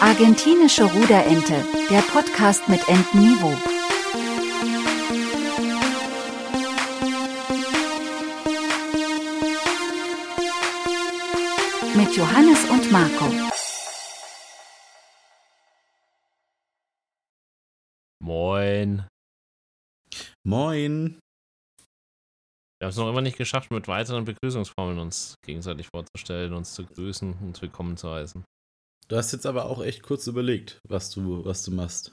Argentinische Ruderente, der Podcast mit Entenniveau. Mit Johannes und Marco. Moin. Moin. Wir haben es noch immer nicht geschafft, mit weiteren Begrüßungsformeln uns gegenseitig vorzustellen, uns zu grüßen, uns willkommen zu heißen. Du hast jetzt aber auch echt kurz überlegt, was du, was du machst.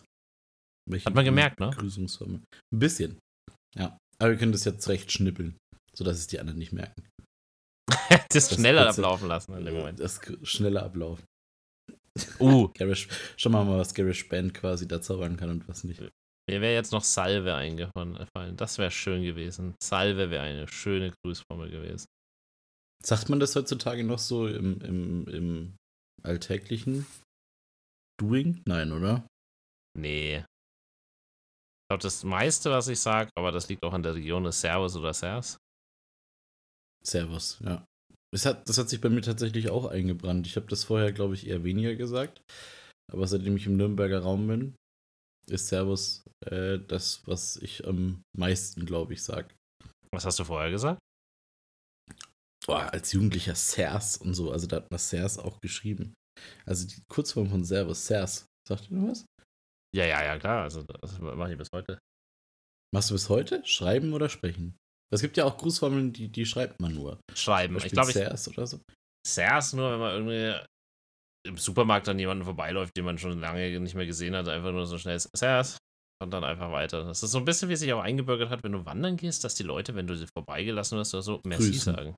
Welche Hat man gemerkt, ne? Begrüßungsformel. Ein bisschen. Ja. Aber wir können das jetzt recht schnippeln, sodass es die anderen nicht merken. das, Das schneller kurze- ablaufen lassen in dem Moment. Das schneller ablaufen. Uh, Garish, schau mal, mal, was Garish Band quasi da zaubern kann und was nicht. mir wäre jetzt noch Salve eingefallen. Das wäre schön gewesen. Salve wäre eine schöne Grüßformel gewesen. Sagt man das heutzutage noch so im, im, im alltäglichen Doing? Nein, oder? Nee. Ich glaube, das meiste, was ich sage, aber das liegt auch an der Region, ist Servus oder Sers. Servus, ja. Das hat, das hat sich bei mir tatsächlich auch eingebrannt. Ich habe das vorher, glaube ich, eher weniger gesagt. Aber seitdem ich im Nürnberger Raum bin, ist Servus äh, das, was ich am meisten, glaube ich, sage. Was hast du vorher gesagt? Boah, als Jugendlicher Sers und so. Also da hat man Sers auch geschrieben. Also die Kurzform von Servus, Sers. Sagt ihr noch was? Ja, ja, ja, klar. Also, das mache ich bis heute. Machst du bis heute? Schreiben oder sprechen? Es gibt ja auch Grußformeln, die, die schreibt man nur. Schreiben. Ich glaube, Sers oder so. Sers nur, wenn man irgendwie im Supermarkt an jemanden vorbeiläuft, den man schon lange nicht mehr gesehen hat, einfach nur so schnell Sers und dann einfach weiter. Das ist so ein bisschen, wie es sich auch eingebürgert hat, wenn du wandern gehst, dass die Leute, wenn du sie vorbeigelassen hast oder so, Merci Grüßen. sagen.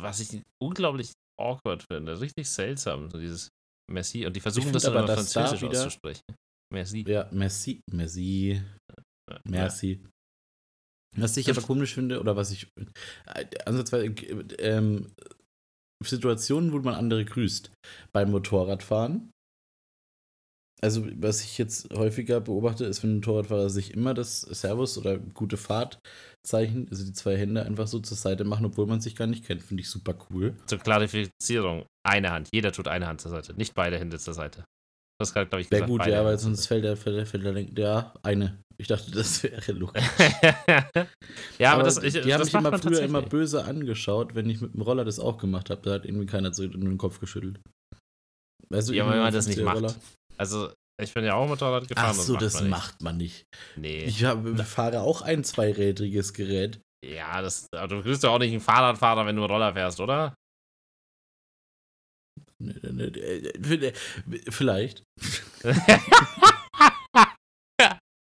Was ich unglaublich awkward finde, richtig seltsam, so dieses Merci. Und die versuchen das aber, immer dass da französisch wieder- auszusprechen. Merci. Ja, merci, merci. Ja. Merci. Was ich aber komisch finde, oder was ich äh, ansatzweise äh, ähm, Situationen, wo man andere grüßt. Beim Motorradfahren. Also, was ich jetzt häufiger beobachte, ist, wenn ein Motorradfahrer sich immer das Servus oder gute Fahrt Zeichen, also die zwei Hände einfach so zur Seite machen, obwohl man sich gar nicht kennt. Finde ich super cool. Zur Klarifizierung, eine Hand. Jeder tut eine Hand zur Seite, nicht beide Hände zur Seite. Das gerade, glaube ich, Wäre gut, ja, weil sonst fällt der, fällt der, fällt der, ja, eine. Ich dachte, das wäre logisch. ja, aber, das, ich, die haben mich immer früher immer böse angeschaut, wenn ich mit dem Roller das auch gemacht habe. Da hat irgendwie keiner so in den Kopf geschüttelt. Weißt du, Ja, aber wenn man das nicht 50er macht. Roller? Also, ich bin ja auch Motorrad gefahren. Ach so, das man nicht. macht man nicht. Nee. Ich hab, fahre auch ein zweirädriges Gerät. Ja, das, aber du grüßt doch auch nicht einen Fahrradfahrer, wenn du Roller fährst, oder? Nee, nee, nee, äh, Vielleicht.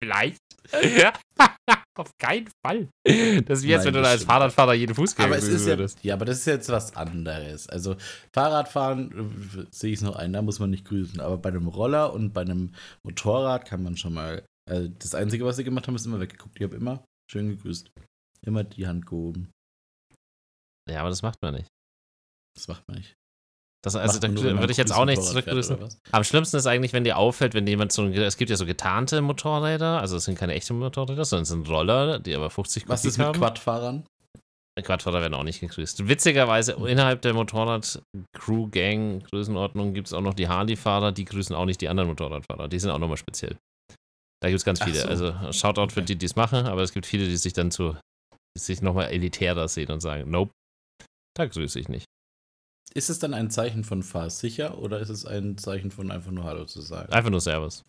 Vielleicht. Auf keinen Fall. Das ist wie jetzt, Nein, wenn du das als. Fahrradfahrer jeden Fußgänger Aber es ist ja, würdest. ja, aber das ist jetzt was anderes. Also Fahrradfahren äh, sehe ich es noch ein, da muss man nicht grüßen. Aber bei einem Roller und bei einem Motorrad kann man schon mal. Also das Einzige, was sie gemacht haben, ist immer weggeguckt. Ich habe immer schön gegrüßt. Immer die Hand gehoben. Ja, aber das macht man nicht. Das macht man nicht. Das, also, da würde ich jetzt auch nicht Motorrad fährt, zurückgrüßen. was? Am schlimmsten ist eigentlich, wenn dir auffällt, wenn jemand so es gibt ja so getarnte Motorräder, also es sind keine echten Motorräder, sondern es sind Roller, die aber 50 Was Kubik ist mit haben. Quadfahrern? Quadfahrer werden auch nicht gegrüßt. Witzigerweise, innerhalb der Motorrad-Crew-Gang Größenordnung gibt es auch noch die Harley-Fahrer, die grüßen auch nicht die anderen Motorradfahrer. Die sind auch nochmal speziell. Da gibt es ganz viele. so. Also Shoutout für Okay. die, die es machen, aber es gibt viele, die sich dann zu, die sich nochmal elitärer sehen und sagen, nope, da grüße ich nicht. Ist es dann ein Zeichen von fahr sicher oder ist es ein Zeichen von einfach nur Hallo zu sagen? Einfach nur Servus.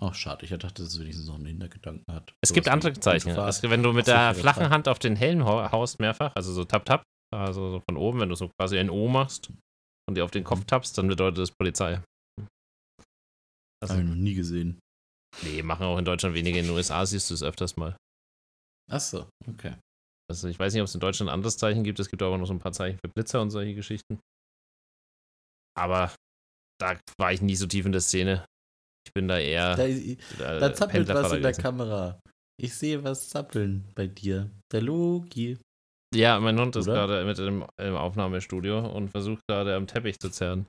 Ach, schade. Ich dachte, dass es wenigstens noch einen Hintergedanken hat. Es Sowas gibt andere Zeichen. Es, wenn du mit der flachen. Hand auf den Helm hau- haust mehrfach, also so tap tap, also so von oben, wenn du so quasi ein O machst und dir auf den Mhm. Kopf tappst, dann bedeutet das Polizei. Also, Habe ich noch nie gesehen. nee, machen auch in Deutschland wenige. In den USA siehst du es öfters mal. Ach so, okay. Also ich weiß nicht, ob es in Deutschland ein anderes Zeichen gibt. Es gibt aber noch so ein paar Zeichen für Blitzer und solche Geschichten. Aber da war ich nie so tief in der Szene. Ich bin da eher Da, äh, da zappelt was in der. Kamera. Ich sehe was zappeln bei dir. Der Logi. Ja, mein Hund ist Oder? gerade mit im, im Aufnahmestudio und versucht gerade am Teppich zu zerren.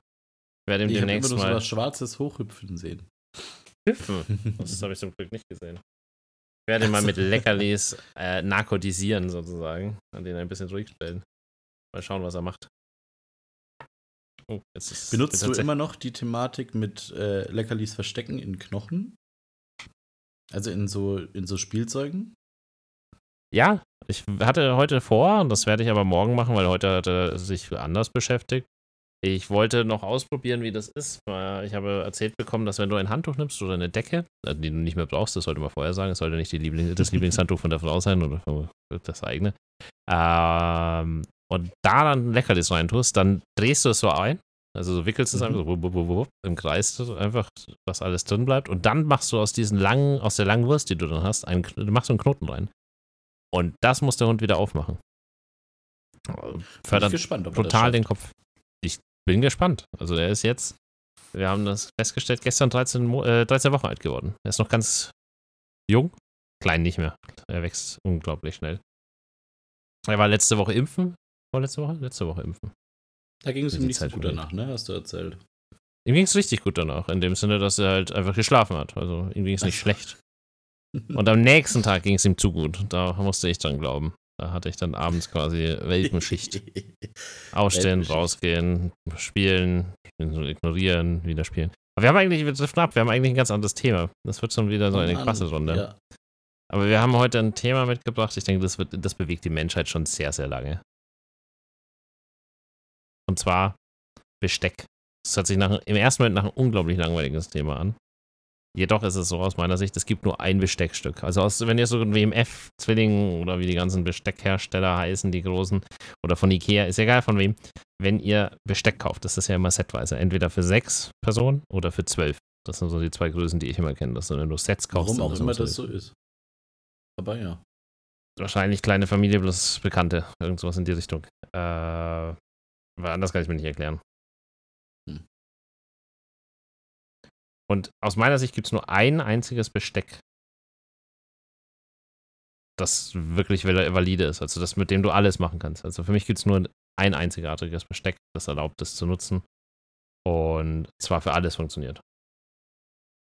Ich werde ihm Ich habe immer demnächst nur so mal was Schwarzes hochhüpfen sehen. hüpfen. Das habe ich zum Glück nicht gesehen. Ich werde ihn mal mit Leckerlis äh, narkotisieren sozusagen. An den ein bisschen ruhig stellen. Mal schauen, was er macht. Oh, jetzt ist Benutzt du immer noch die Thematik mit äh, Leckerlis verstecken in Knochen? Also in so, in so Spielzeugen? Ja, ich hatte heute vor, und das werde ich aber morgen machen, weil heute hat er sich anders beschäftigt. Ich wollte noch ausprobieren, wie das ist. Ich habe erzählt bekommen, dass wenn du ein Handtuch nimmst oder eine Decke, also die du nicht mehr brauchst, das sollte man vorher sagen, es sollte nicht die Liebling das Lieblingshandtuch von der Frau sein oder das eigene. Ähm, und da dann Leckerlis reintust, dann drehst du es so ein. Also du wickelst es Mhm. einfach so wupp, wupp, wupp, im Kreis einfach, dass alles drin bleibt. Und dann machst du aus diesen langen, aus der langen Wurst, die du dann hast, einen, du machst so einen Knoten rein. Und das muss der Hund wieder aufmachen. Bin ich Fördert gespannt, ob er das total den Kopf. Ich bin gespannt. Also er ist jetzt, wir haben das festgestellt, gestern 13, Mo äh, 13 Wochen alt geworden. Er ist noch ganz jung, klein nicht mehr. Er wächst unglaublich schnell. Er war letzte Woche impfen. Vorletzte Woche? Letzte Woche impfen. Da ging es ihm nicht so gut danach, ne? Hast du erzählt. Ihm ging es richtig gut danach, in dem Sinne, dass er halt einfach geschlafen hat. Also ihm ging es nicht schlecht. Und am nächsten Tag ging es ihm zu gut. Da musste ich dran glauben. Da hatte ich dann abends quasi Welpenschicht. Aufstehen, Welpenschicht. rausgehen, spielen, ignorieren, wieder spielen. Aber wir haben eigentlich, wir driften ab, wir haben eigentlich ein ganz anderes Thema. Das wird schon wieder so eine krasse Runde. Ja. Aber wir haben heute ein Thema mitgebracht, ich denke, das, wird, das bewegt die Menschheit schon sehr, sehr lange. Und zwar Besteck. Das hört sich nach, im ersten Moment nach einem unglaublich langweiliges Thema an. Jedoch ist es so aus meiner Sicht, es gibt nur ein Besteckstück. Also aus, wenn ihr so ein WMF-Zwilling oder wie die ganzen Besteckhersteller heißen, die großen, oder von Ikea, ist egal von wem, wenn ihr Besteck kauft, das ist ja immer setweise, entweder für sechs Personen oder für zwölf. Das sind so die zwei Größen, die ich immer kenne. Das sind, wenn du Sets kaufst. Warum auch immer das so ist. Aber ja. Wahrscheinlich kleine Familie plus Bekannte. Irgend sowas in die Richtung. Äh, weil anders kann ich mir nicht erklären. Hm. Und aus meiner Sicht gibt es nur ein einziges Besteck, das wirklich val- valide ist. Also das, mit dem du alles machen kannst. Also für mich gibt es nur ein einzigartiges Besteck, das erlaubt es zu nutzen. Und zwar für alles funktioniert.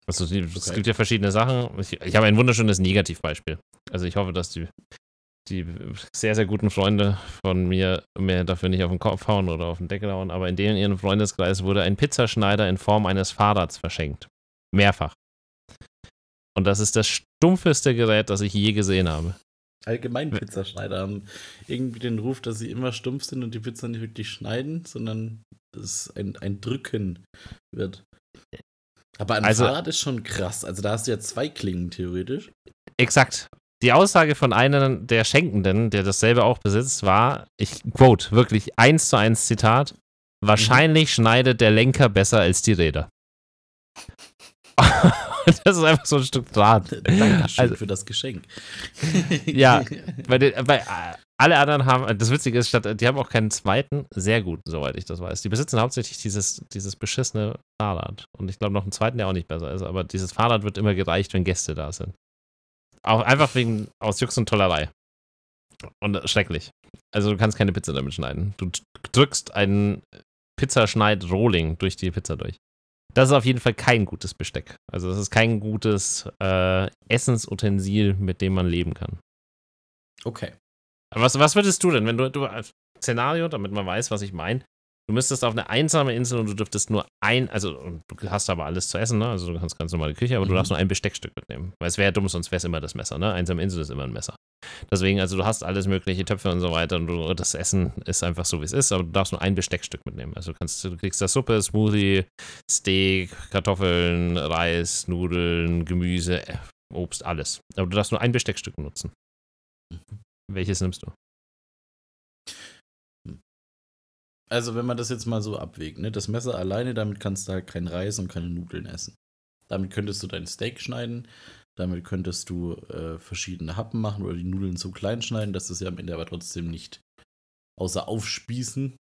Also es Okay. gibt ja verschiedene Sachen. Ich, ich habe ein wunderschönes Negativbeispiel. Also ich hoffe, dass die, die sehr, sehr guten Freunde von mir mir dafür nicht auf den Kopf hauen oder auf den Deckel hauen, aber in denen ihrem Freundeskreis wurde ein Pizzaschneider in Form eines Fahrrads verschenkt. Mehrfach. Und das ist das stumpfeste Gerät, das ich je gesehen habe. Allgemein Pizzaschneider haben irgendwie den Ruf, dass sie immer stumpf sind und die Pizza nicht wirklich schneiden, sondern es ein, ein Drücken wird. Aber ein Also- Fahrrad ist schon krass. Also da hast du ja zwei Klingen theoretisch. Exakt. Die Aussage von einem der Schenkenden, der dasselbe auch besitzt, war, ich quote, wirklich eins zu eins Zitat, wahrscheinlich schneidet der Lenker besser als die Räder. das ist einfach so ein Stück Draht. Dankeschön Also- für das Geschenk. Ja. Bei, den, bei alle anderen haben, das Witzige ist, die haben auch keinen zweiten, sehr guten, soweit ich das weiß. Die besitzen hauptsächlich dieses, dieses beschissene Fahrrad. Und ich glaube noch einen zweiten, der auch nicht besser ist. Aber dieses Fahrrad wird immer gereicht, wenn Gäste da sind. Auch einfach wegen, aus Jux und Tollerei. Und schrecklich. Also du kannst keine Pizza damit schneiden. Du drückst einen Pizzaschneid-Rolling durch die Pizza durch. Das ist auf jeden Fall kein gutes Besteck. Also das ist kein gutes äh, Essensutensil, mit dem man leben kann. Okay. Was, was würdest du denn, wenn du, du als Szenario, damit man weiß, was ich meine, du müsstest auf eine einsame Insel und du dürftest nur ein, also du hast aber alles zu essen, ne? Also du kannst ganz normale Küche, aber du Mhm. darfst nur ein Besteckstück mitnehmen. Weil es wäre dumm, sonst wäre es immer das Messer, ne? Einsame Insel ist immer ein Messer. Deswegen, also du hast alles mögliche Töpfe und so weiter und du, das Essen ist einfach so, wie es ist, aber du darfst nur ein Besteckstück mitnehmen. Also du kannst, du kriegst da Suppe, Smoothie, Steak, Kartoffeln, Reis, Nudeln, Gemüse, äh, Obst, alles. Aber du darfst nur ein Besteckstück nutzen. Welches nimmst du? Also, wenn man das jetzt mal so abwägt, ne? Das Messer alleine, damit kannst du halt kein Reis und keine Nudeln essen. Damit könntest du dein Steak schneiden, damit könntest du äh, verschiedene Happen machen oder die Nudeln so klein schneiden, dass du sie am Ende aber trotzdem nicht, außer aufspießen,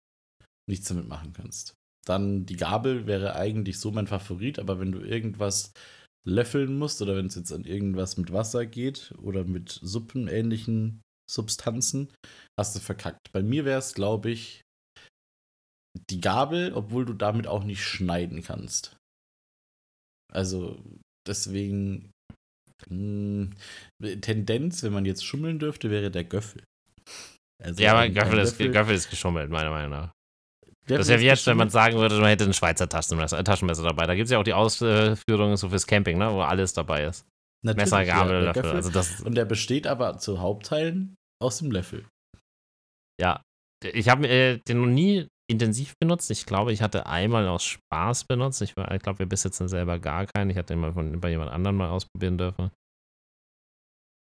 nichts damit machen kannst. Dann die Gabel wäre eigentlich so mein Favorit, aber wenn du irgendwas löffeln musst oder wenn es jetzt an irgendwas mit Wasser geht oder mit suppenähnlichen Substanzen, hast du verkackt. Bei mir wäre es, glaube ich, die Gabel, obwohl du damit auch nicht schneiden kannst. Also deswegen mh, Tendenz, wenn man jetzt schummeln dürfte, wäre der Göffel. Also Ja, aber Göffel ist, Göffel ist geschummelt, meiner Meinung nach. Das ist ja jetzt, wenn man sagen würde, man hätte ein Schweizer Taschenmesser, Taschenmesser dabei. Da gibt es ja auch die Ausführungen so fürs Camping, ne, wo alles dabei ist. Natürlich, Messer, Gabel, ja, Löffel. Göffel. Also das, Und der besteht aber zu Hauptteilen aus dem Löffel. ja. Ich habe äh, den noch nie intensiv benutzt. Ich glaube, ich hatte einmal aus Spaß benutzt. Ich, ich glaube, wir besitzen selber gar keinen. Ich hatte mal von, bei jemand anderem mal ausprobieren dürfen.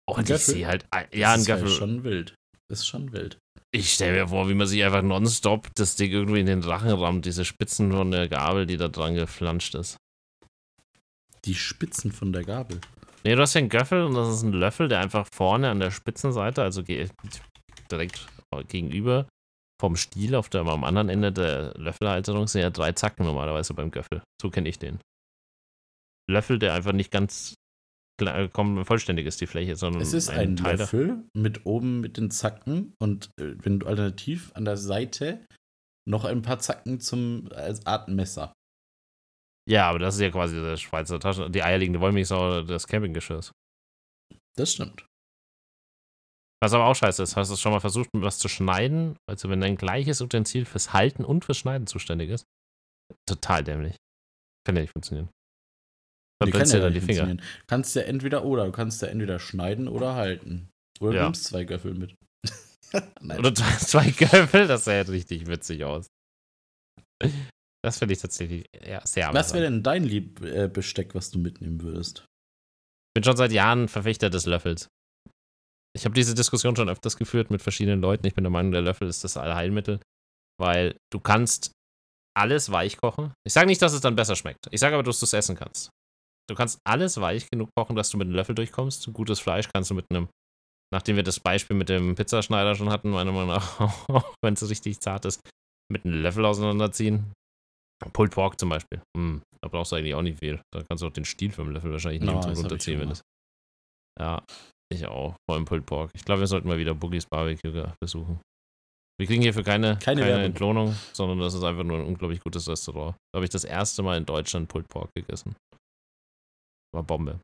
Oh, und ich sehe halt, ja, ein Das ist schon wild. Das ist schon wild. Ich stelle mir vor, wie man sich einfach nonstop das Ding irgendwie in den Rachen rammt, diese Spitzen von der Gabel, die da dran geflanscht ist. Die Spitzen von der Gabel. Nee, du hast ja einen Göffel und das ist ein Löffel, der einfach vorne an der Spitzenseite, also direkt gegenüber vom Stiel auf der, am anderen Ende der Löffelhalterung sind ja drei Zacken normalerweise beim Göffel. So kenne ich den. Löffel, der einfach nicht ganz klar- komm, vollständig ist, die Fläche, sondern Es ist ein, Teil. da- Löffel mit oben mit den Zacken und äh, wenn du alternativ an der Seite noch ein paar Zacken zum als Art Messer. Ja, aber das ist ja quasi der Schweizer Tasche, die eierlegende Wollmilchsau des Campinggeschirrs. Das stimmt. Was aber auch scheiße ist, hast du schon mal versucht, was zu schneiden? Also, wenn dein gleiches Utensil fürs Halten und fürs Schneiden zuständig ist. Total dämlich. Kann ja nicht funktionieren. Die kann Verbrennst ja dann die Finger. Kannst ja entweder oder. Du kannst ja entweder schneiden oder halten. Oder Ja. du nimmst zwei Göffel mit. Oder zwei, Göffel, das sähe richtig witzig aus. Das finde ich tatsächlich ja, sehr was wäre amüsant. denn dein Liebbesteck, was du mitnehmen würdest? Ich bin schon seit Jahren Verfechter des Löffels. Ich habe diese Diskussion schon öfters geführt mit verschiedenen Leuten. Ich bin der Meinung, der Löffel ist das Allheilmittel, weil du kannst alles weich kochen. Ich sage nicht, dass es dann besser schmeckt. Ich sage aber, dass du es essen kannst. Du kannst alles weich genug kochen, dass du mit einem Löffel durchkommst. Gutes Fleisch kannst du mit einem, nachdem wir das Beispiel mit dem Pizzaschneider schon hatten, meiner Meinung nach, wenn es richtig zart ist, mit einem Löffel auseinanderziehen. Pulled Pork zum Beispiel. Hm, da brauchst du eigentlich auch nicht viel. Da kannst du auch den Stiel vom Löffel wahrscheinlich No, ich runterziehen, wenn es. Ja, ich auch. Vor allem Pulled Pork. Ich glaube, wir sollten mal wieder Boogies Barbecue besuchen. Wir kriegen hierfür keine, Keine keine. Entlohnung, sondern das ist einfach nur ein unglaublich gutes Restaurant. Da habe ich das erste Mal in Deutschland Pulled Pork gegessen. War Bombe.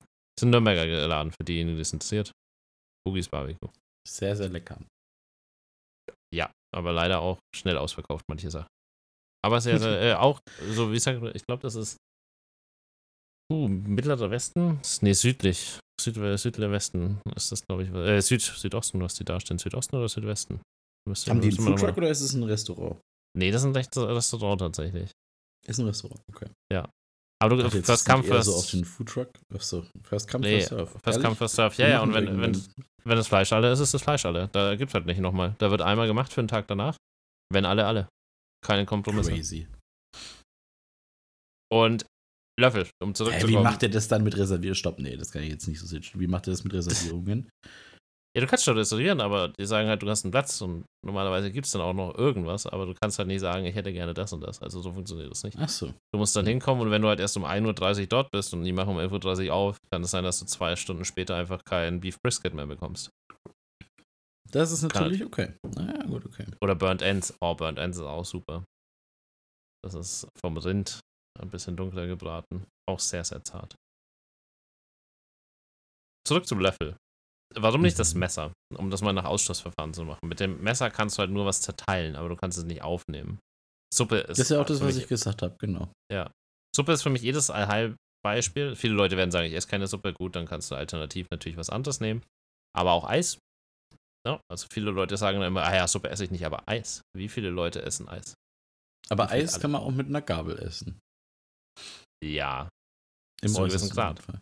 Das ist ein Nürnberger Laden, für diejenigen, die es interessiert. Boogies Barbecue. Sehr, sehr lecker. Ja, aber leider auch schnell ausverkauft, manche Sachen. Aber sehr, sehr, äh, auch, so wie ich sage, ich glaube, das ist uh, mittlerer Westen? Nee, südlich. Süd, südlicher Westen ist das, glaube ich. Äh, Süd, Südosten, was die da stehen. Südosten oder Südwesten? Müsste- Haben die einen Foodtruck oder ist es ein Restaurant? Nee, das ist ein Restaurant tatsächlich. Ist ein Restaurant, okay. Aber du Ach, First Come, First, so auf den Foodtruck. Achso, First Come, Nee, First Serve. first Ehrlich? Come, First Serve. Ja, ja, und machen wenn, wenn, wenn das Fleisch alle ist, ist das Fleisch alle. Da gibt es halt nicht nochmal. Da wird einmal gemacht für den Tag danach. Wenn alle, alle. Keine Kompromisse. Crazy. Und Löffel, um zurückzukommen. wie macht ihr das dann mit Reservier? Stopp, nee, das kann ich jetzt nicht so sehen. Wie macht ihr das mit Reservierungen? Ja, du kannst schon reservieren, aber die sagen halt, du hast einen Platz und normalerweise gibt es dann auch noch irgendwas, aber du kannst halt nicht sagen, ich hätte gerne das und das. Also so funktioniert das nicht. Achso. Du musst dann hinkommen und wenn du halt erst um 1.30 Uhr dort bist und die machen um 11.30 Uhr auf, kann es sein, dass du zwei Stunden später einfach kein Beef Brisket mehr bekommst. Das ist Kann- natürlich okay. Naja, gut, okay. Oder Burnt Ends. Oh, Burnt Ends ist auch super. Das ist vom Rind ein bisschen dunkler gebraten. Auch sehr, sehr zart. Zurück zum Löffel. Warum nicht das Mhm. Messer? Um das mal nach Ausschlussverfahren zu machen. Mit dem Messer kannst du halt nur was zerteilen, aber du kannst es nicht aufnehmen. Suppe ist. Das ist ja auch das, für was ich gesagt habe, genau. Suppe ist für mich jedes Allheilbeispiel. Viele Leute werden sagen, ich esse keine Suppe. Gut, dann kannst du alternativ natürlich was anderes nehmen. Aber auch Eis. Ja, also viele Leute sagen dann immer, ah ja, Suppe esse ich nicht, aber Eis. Wie viele Leute essen Eis? Aber Eis alle- kann man auch mit einer Gabel essen. Ja, Im gewissen äußersten Grad. Fall.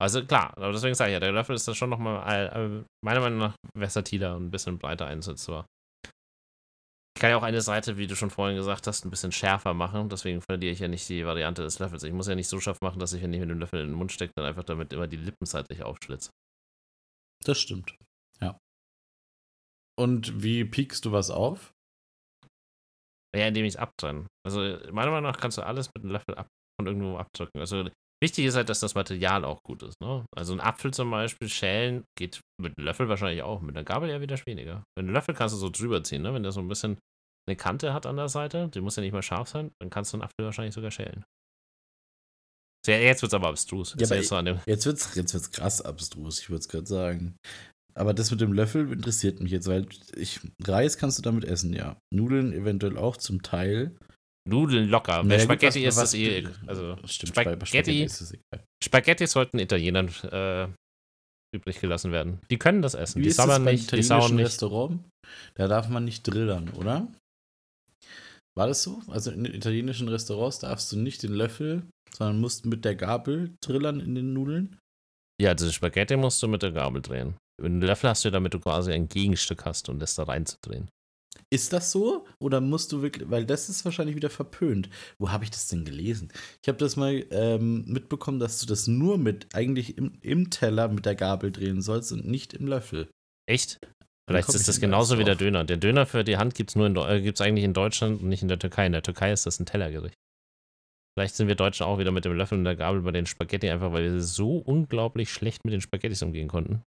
Also klar, aber deswegen sage ich ja, der Löffel ist da schon nochmal äh, meiner Meinung nach versatiler und ein bisschen breiter einsetzbar. Ich kann ja auch eine Seite, wie du schon vorhin gesagt hast, ein bisschen schärfer machen. Deswegen verliere ich ja nicht die Variante des Löffels. Ich muss ja nicht so scharf machen, dass ich, wenn ich mit dem Löffel in den Mund stecke, dann einfach damit immer die Lippen seitlich aufschlitze. Das stimmt. Ja. Und wie piekst du was auf? Ja, indem ich es abtrenne. Also meiner Meinung nach kannst du alles mit einem Löffel ab von irgendwo abdrücken. Also wichtig ist halt, dass das Material auch gut ist. Ne? Also ein Apfel zum Beispiel schälen geht mit einem Löffel wahrscheinlich auch, mit einer Gabel eher wieder weniger. Mit einem Löffel kannst du so drüber ziehen, ne? wenn der so ein bisschen eine Kante hat an der Seite, die muss ja nicht mal scharf sein, dann kannst du einen Apfel wahrscheinlich sogar schälen. So, ja, jetzt wird es aber abstrus. Ja, Ist aber jetzt so Jetzt wird's, jetzt wird's krass abstrus, ich würde es gerade sagen. Aber das mit dem Löffel interessiert mich jetzt, weil ich, Reis kannst du damit essen, ja. Nudeln eventuell auch zum Teil. Nudeln locker. Bei Naja, gut, Spaghetti was- ist es eh. Also Stimmt, Spaghetti, Spaghetti ist es egal. Spaghetti sollten Italienern äh, übrig gelassen werden. Die können das essen. Wie die das sabbern nicht, die sauen nicht. Restaurant? Da darf man nicht drillern, oder? War das so? Also in italienischen Restaurants darfst du nicht den Löffel, sondern musst mit der Gabel drillern in den Nudeln? Ja, also Spaghetti musst du mit der Gabel drehen. Einen Löffel hast du, damit du quasi ein Gegenstück hast, um das da reinzudrehen. Ist das so? Oder musst du wirklich, weil das ist wahrscheinlich wieder verpönt. Wo habe ich das denn gelesen? Ich habe das mal ähm, mitbekommen, dass du das nur mit, eigentlich im, im Teller mit der Gabel drehen sollst und nicht im Löffel. Echt? Vielleicht ist das genauso wie der? Döner. Der Döner für die Hand gibt es nur in, Deu- äh, gibt's eigentlich in Deutschland und nicht in der Türkei. In der Türkei ist das ein Tellergericht. Vielleicht sind wir Deutschen auch wieder mit dem Löffel und der Gabel bei den Spaghetti, einfach weil wir so unglaublich schlecht mit den Spaghettis umgehen konnten.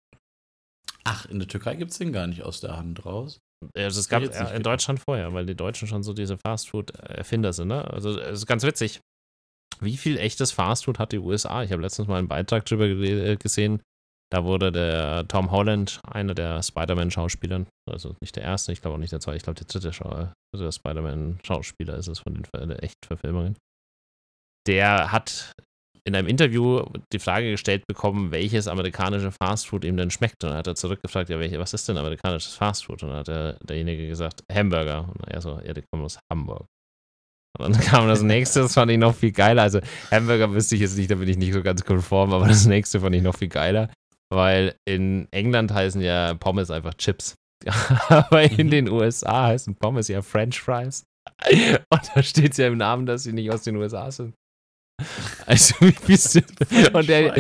Ach, in der Türkei gibt es den gar nicht aus der Hand raus. Also es gab nicht äh, in gedacht. Deutschland vorher, weil die Deutschen schon so diese Fastfood-Erfinder sind, ne? Also es ist ganz witzig. Wie viel echtes Fastfood hat die USA? Ich habe letztens mal einen Beitrag drüber äh, gesehen. Da wurde der Tom Holland, einer der Spider-Man-Schauspielern, also nicht der erste, ich glaube auch nicht der zweite, ich glaube der dritte, Schau- dritte Spider-Man-Schauspieler ist es von den Ver- der Echtverfilmungen. Der hat in einem Interview die Frage gestellt bekommen, welches amerikanische Fastfood ihm denn schmeckt. Und dann hat er zurückgefragt, ja, welche, was ist denn amerikanisches Fastfood? Und dann hat der, derjenige gesagt, Hamburger. Und er so, ja, die kommen aus Hamburg. Und dann kam das nächste, das fand ich noch viel geiler. Also Hamburger wüsste ich jetzt nicht, da bin ich nicht so ganz konform, aber das nächste fand ich noch viel geiler, weil in England heißen ja Pommes einfach Chips. aber in Mhm. den USA heißen Pommes ja French Fries. Und da steht ja im Namen, dass sie nicht aus den USA sind. Also, wie bist du? Und der,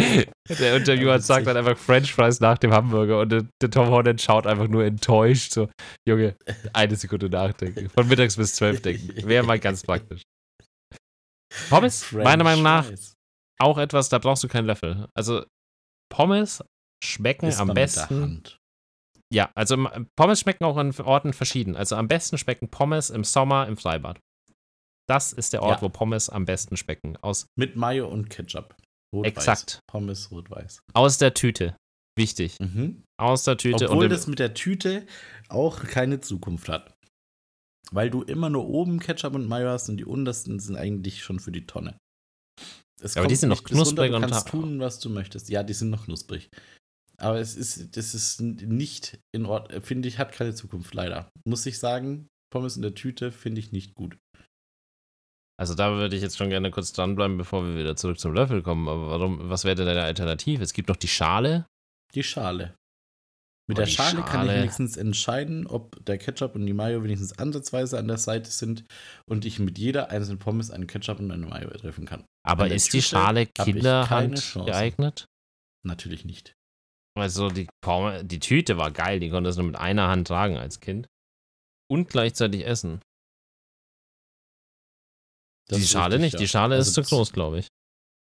der Interviewer sagt dann einfach French Fries nach dem Hamburger und der, der Tom Holland schaut einfach nur enttäuscht. So, Junge, eine Sekunde nachdenken. Von mittags bis zwölf denken. Wäre mal ganz praktisch. Pommes, meiner Meinung nach, French auch etwas, da brauchst du keinen Löffel. Also, Pommes schmecken Isst am besten. Ja, also Pommes schmecken auch an Orten verschieden. Also am besten schmecken Pommes im Sommer im Freibad. Das ist der Ort, Ja. wo Pommes am besten schmecken. Aus, Mit Mayo und Ketchup. Rot-Weiß. Exakt. Pommes rot-weiß. aus der Tüte. Wichtig. Mhm. Aus der Tüte. Obwohl das mit der Tüte auch keine Zukunft hat. Weil du immer nur oben Ketchup und Mayo hast und die untersten sind eigentlich schon für die Tonne. Ja, aber die sind noch bis runter, knusprig Du kannst tun, was du möchtest. Ja, die sind noch knusprig. Aber es ist, das ist nicht in Ordnung, finde ich, hat keine Zukunft, leider. Muss ich sagen, Pommes in der Tüte finde ich nicht gut. Also da würde ich jetzt schon gerne kurz dranbleiben, bevor wir wieder zurück zum Löffel kommen. Aber warum, was wäre denn deine Alternative? Es gibt noch die Schale. Die Schale. Mit Aber der die Schale, kann ich Schale- wenigstens entscheiden, ob der Ketchup und die Mayo wenigstens ansatzweise an der Seite sind und ich mit jeder einzelnen Pommes einen Ketchup und eine Mayo treffen kann. Aber ist die Schale Kinderhand geeignet? Natürlich nicht. Also die, Pommes, die Tüte war geil, die konntest du nur mit einer Hand tragen als Kind. Und gleichzeitig essen. Das die Schale richtig, nicht, die Schale Also ist zu groß, glaube ich.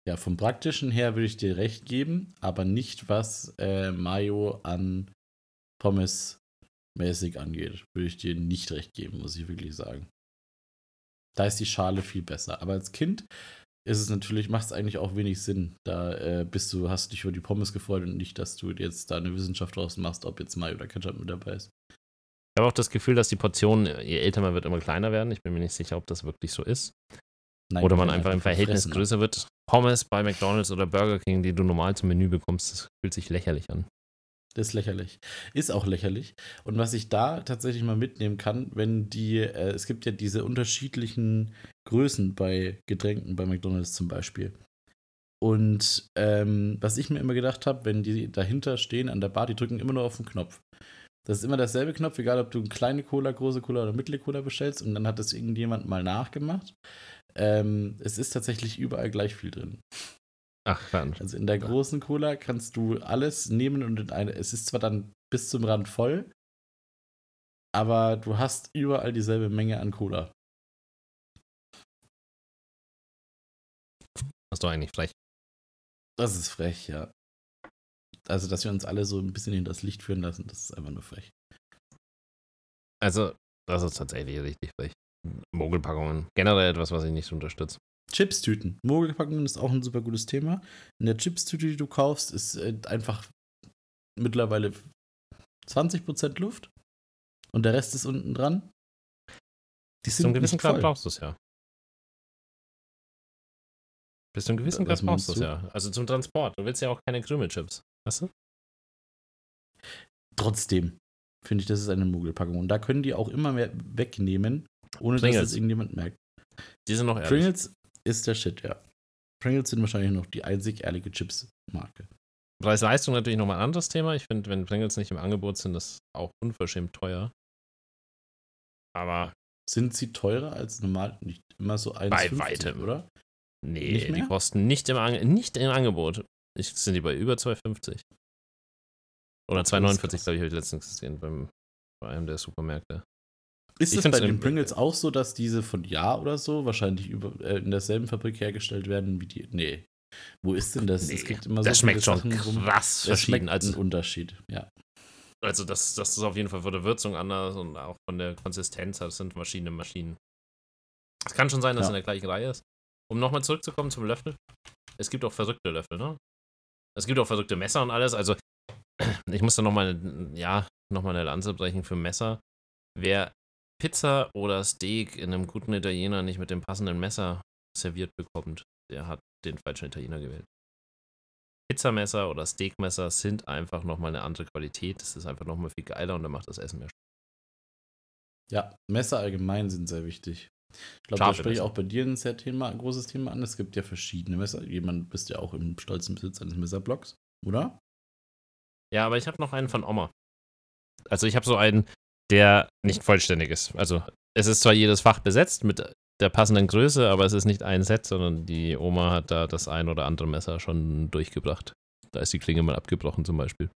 Ja, vom praktischen her würde ich dir recht geben, aber nicht was äh, Mayo an Pommes mäßig angeht. Würde ich dir nicht recht geben, muss ich wirklich sagen. Da ist die Schale viel besser. Aber als Kind ist es natürlich, macht es eigentlich auch wenig Sinn. Da äh, bist du, hast dich über die Pommes gefreut und nicht, dass du jetzt da eine Wissenschaft draus machst, ob jetzt Mayo oder Ketchup mit dabei ist. Ich habe auch das Gefühl, dass die Portionen, je älter man wird, immer kleiner werden. Ich bin mir nicht sicher, ob das wirklich so ist. Nein, oder man einfach im Verhältnis verfressen. größer wird. Pommes bei McDonalds oder Burger King, die du normal zum Menü bekommst, das fühlt sich lächerlich an. Das ist lächerlich. Ist auch lächerlich. Und was ich da tatsächlich mal mitnehmen kann, wenn die, äh, es gibt ja diese unterschiedlichen Größen bei Getränken, bei McDonalds zum Beispiel. Und ähm, was ich mir immer gedacht habe, wenn die dahinter stehen an der Bar, die drücken immer nur auf den Knopf. Das ist immer derselbe Knopf, egal ob du eine kleine Cola, große Cola oder mittlere Cola bestellst und dann hat das irgendjemand mal nachgemacht. Ähm, es ist tatsächlich überall gleich viel drin. Ach, dann. Also in der großen Cola kannst du alles nehmen und in eine. Es ist zwar dann bis zum Rand voll, aber du hast überall dieselbe Menge an Cola. Das ist doch eigentlich frech. Das ist frech, ja. Also, dass wir uns alle so ein bisschen hinter das Licht führen lassen, das ist einfach nur frech. Also, das ist tatsächlich richtig frech. Mogelpackungen. Generell etwas, was ich nicht unterstütze. Chipstüten. Mogelpackungen ist auch ein super gutes Thema. In der Chipstüte, die du kaufst, ist äh, einfach mittlerweile 20% Luft und der Rest ist unten dran. Die Bis zu einem gewissen Grad brauchst du es ja. Bis zu einem gewissen Grad brauchst du es ja. Also zum Transport. Du willst ja auch keine Krümelchips. Weißt du? Trotzdem finde ich, das ist eine Mogelpackung. Und da können die auch immer mehr wegnehmen, ohne Pringles. dass es irgendjemand merkt. Die sind noch ehrlich. Pringles ist der Shit, ja. Pringles sind wahrscheinlich noch die einzig ehrliche Chips-Marke. Preis-Leistung natürlich nochmal ein anderes Thema. Ich finde, wenn Pringles nicht im Angebot sind, ist auch unverschämt teuer. Aber Sind sie teurer als normal? Nicht immer so 1,50, weitem. oder? nee, die kosten nicht im, Ange nicht im Angebot. Ich, sind die bei über 2,50. Oder Das ist 2,49, krass. glaube ich, habe ich letztens gesehen beim, bei einem der Supermärkte. Ist es bei den Pringles auch so, dass diese von Jahr oder so wahrscheinlich über, äh, in derselben Fabrik hergestellt werden wie die? Nee. Wo ist denn das? Nee, es gibt immer so das schmeckt schon Sachen, krass Es verschieden. Als, ein Unterschied, ja. also das, das ist auf jeden Fall von der Würzung anders und auch von der Konsistenz. Das sind verschiedene Maschinen. Es kann schon sein, dass Ja. es in der gleichen Reihe ist. Um nochmal zurückzukommen zum Löffel. Es gibt auch verrückte Löffel, ne? Es gibt auch verrückte Messer und alles. Also, ich muss da nochmal, ja, nochmal eine Lanze brechen für Messer. Wer Pizza oder Steak in einem guten Italiener nicht mit dem passenden Messer serviert bekommt, der hat den falschen Italiener gewählt. Pizzamesser oder Steakmesser sind einfach nochmal eine andere Qualität. Das ist einfach nochmal viel geiler und dann macht das Essen mehr Spaß. Ja, Messer allgemein sind sehr wichtig. Ich glaube, da spreche ich auch bei dir ein sehr Thema, ein großes Thema an. Es gibt ja verschiedene Messer. Jemand bist ja auch im stolzen Besitz eines Messerblocks, oder? Ja, aber ich habe noch einen von Oma. Also ich habe so einen, der nicht vollständig ist. Also es ist zwar jedes Fach besetzt mit der passenden Größe, aber es ist nicht ein Set, sondern die Oma hat da das ein oder andere Messer schon durchgebracht. Da ist die Klinge mal abgebrochen zum Beispiel.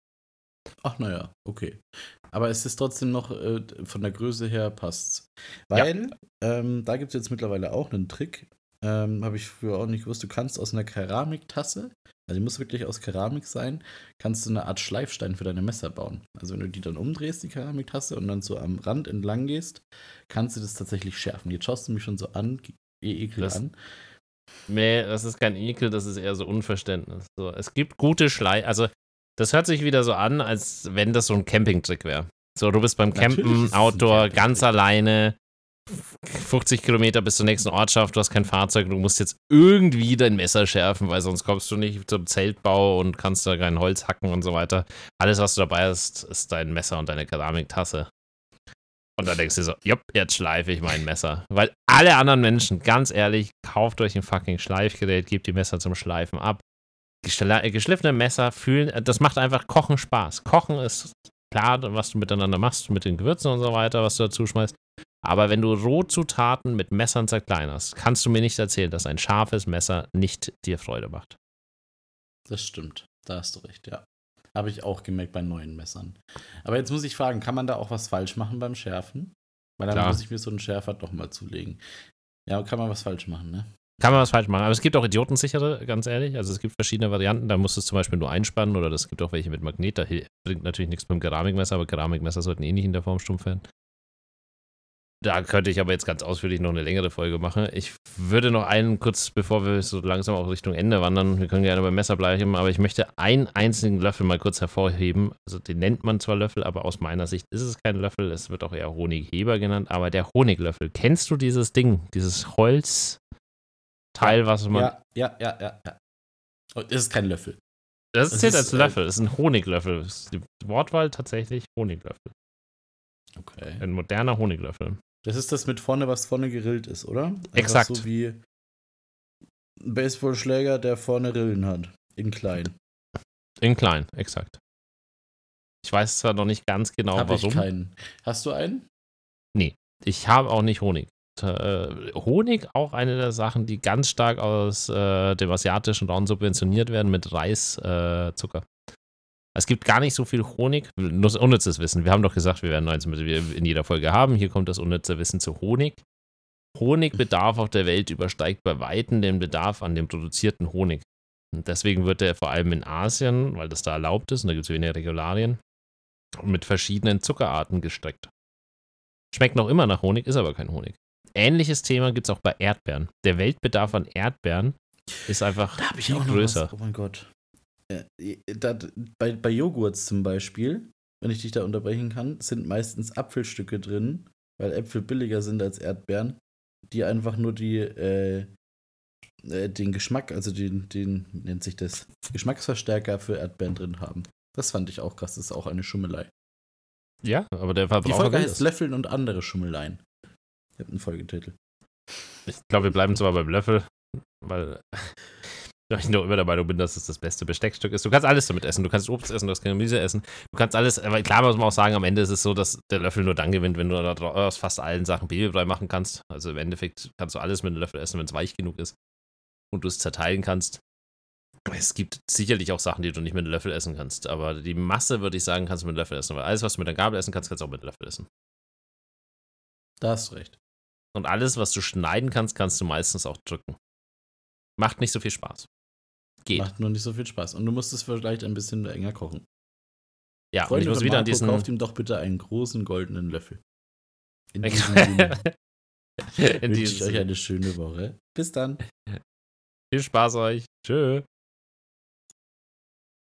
Ach, naja, okay. Aber es ist trotzdem noch äh, von der Größe her passt's. Weil ähm, da gibt es jetzt mittlerweile auch einen Trick. Ähm, Habe ich früher auch nicht gewusst. Du kannst aus einer Keramiktasse, also die muss wirklich aus Keramik sein, kannst du eine Art Schleifstein für deine Messer bauen. Also wenn du die dann umdrehst, die Keramiktasse, und dann so am Rand entlang gehst, kannst du das tatsächlich schärfen. Jetzt schaust du mich schon so an, eh ekel Das- an. Nee, das ist kein Ekel, das ist eher so Unverständnis. So, es gibt gute Schlei... Also das hört sich wieder so an, als wenn das so ein Campingtrick wäre. So, du bist beim Campen, Outdoor, ganz alleine, 50 Kilometer bis zur nächsten Ortschaft, du hast kein Fahrzeug, du musst jetzt irgendwie dein Messer schärfen, weil sonst kommst du nicht zum Zeltbau und kannst da kein Holz hacken und so weiter. Alles, was du dabei hast, ist dein Messer und deine Keramiktasse. Und dann denkst du so, jupp, jetzt schleife ich mein Messer. Weil alle anderen Menschen, ganz ehrlich, kauft euch ein fucking Schleifgerät, gebt die Messer zum Schleifen ab. Geschliffene Messer fühlen, das macht einfach Kochen Spaß. Kochen ist klar, was du miteinander machst, mit den Gewürzen und so weiter, was du dazu schmeißt. Aber wenn du Rohzutaten mit Messern zerkleinerst, kannst du mir nicht erzählen, dass ein scharfes Messer nicht dir Freude macht. Das stimmt. Da hast du recht, ja. Habe ich auch gemerkt bei neuen Messern. Aber jetzt muss ich fragen, kann man da auch was falsch machen beim Schärfen? Weil dann Klar. muss ich mir so einen Schärfer doch mal zulegen. Ja, kann man was falsch machen, ne? Kann man was falsch machen. Aber es gibt auch idiotensichere, ganz ehrlich. Also es gibt verschiedene Varianten. Da musst du es zum Beispiel nur einspannen oder es gibt auch welche mit Magnet. Da bringt natürlich nichts beim Keramikmesser, aber Keramikmesser sollten eh nicht in der Form stumpf werden. Da könnte ich aber jetzt ganz ausführlich noch eine längere Folge machen. Ich würde noch einen kurz, bevor wir so langsam auch Richtung Ende wandern, wir können gerne beim Messer bleiben, aber ich möchte einen einzigen Löffel mal kurz hervorheben. Also den nennt man zwar Löffel, aber aus meiner Sicht ist es kein Löffel. Es wird auch eher Honigheber genannt, aber der Honiglöffel. Kennst du dieses Ding, dieses Holzteil, was man Ja, ja, ja, ja, ja. Oh, das ist kein Löffel. Das zählt ist, als äh, Löffel. Das ist ein Honiglöffel. Die Wortwahl tatsächlich Honiglöffel. Okay. Ein moderner Honiglöffel. Das ist das mit vorne, was vorne gerillt ist, oder? Einfach Exakt. So wie ein Baseballschläger, der vorne Rillen hat. In klein. In klein, exakt. Ich weiß zwar noch nicht ganz genau, Hab warum. ich keinen. Hast du einen? Ich habe auch nicht Honig. Äh, Honig auch eine der Sachen, die ganz stark aus äh, dem asiatischen Raum subventioniert werden mit Reiszucker. Äh, Zucker. Es gibt gar nicht so viel Honig. Nur unnützes Wissen. Wir haben doch gesagt, wir werden 19 wir in jeder Folge haben. Hier kommt das unnütze Wissen zu Honig. Honigbedarf auf der Welt übersteigt bei Weitem den Bedarf an dem produzierten Honig. Und deswegen wird er vor allem in Asien, weil das da erlaubt ist und da gibt es weniger Regularien, mit verschiedenen Zuckerarten gestreckt. Schmeckt noch immer nach Honig, ist aber kein Honig. Ähnliches Thema gibt es auch bei Erdbeeren. Der Weltbedarf an Erdbeeren ist einfach Da ich viel auch noch größer. Oh mein Gott. Äh, da, bei, bei Joghurts zum Beispiel wenn ich dich da unterbrechen kann, sind meistens Apfelstücke drin, weil Äpfel billiger sind als Erdbeeren, die einfach nur die, äh, äh, den Geschmack, also den, den, nennt sich das, Geschmacksverstärker für Erdbeeren drin haben. Das fand ich auch krass, das ist auch eine Schummelei. Ja, aber der Die Verbraucher Folge will heißt. Löffeln und andere Schummeleien. Ich habe einen Folgetitel. Ich glaube, wir bleiben zwar beim Löffel, weil ich nur immer der Meinung bin, dass es das beste Besteckstück ist. Du kannst alles damit essen. Du kannst Obst essen, du kannst Gemüse essen. Du kannst alles, aber klar muss man auch sagen, am Ende ist es so, dass der Löffel nur dann gewinnt, wenn du aus fast allen Sachen Babybrei machen kannst. Also im Endeffekt kannst du alles mit einem Löffel essen, wenn es weich genug ist und du es zerteilen kannst. Es gibt sicherlich auch Sachen, die du nicht mit einem Löffel essen kannst, aber die Masse, würde ich sagen, kannst du mit einem Löffel essen. Weil alles, was du mit einer Gabel essen kannst, kannst du auch mit einem Löffel essen. Da hast du recht. Und alles, was du schneiden kannst, kannst du meistens auch drücken. Macht nicht so viel Spaß. Geht. Macht nur nicht so viel Spaß. Und du musst es vielleicht ein bisschen enger kochen. ja, und Freunde ich muss wieder an Marco, diesen. kauft ihm doch bitte einen großen goldenen Löffel. In diesem Sinne wünsche ich euch eine schöne Woche. Bis dann. Viel Spaß euch. Tschö.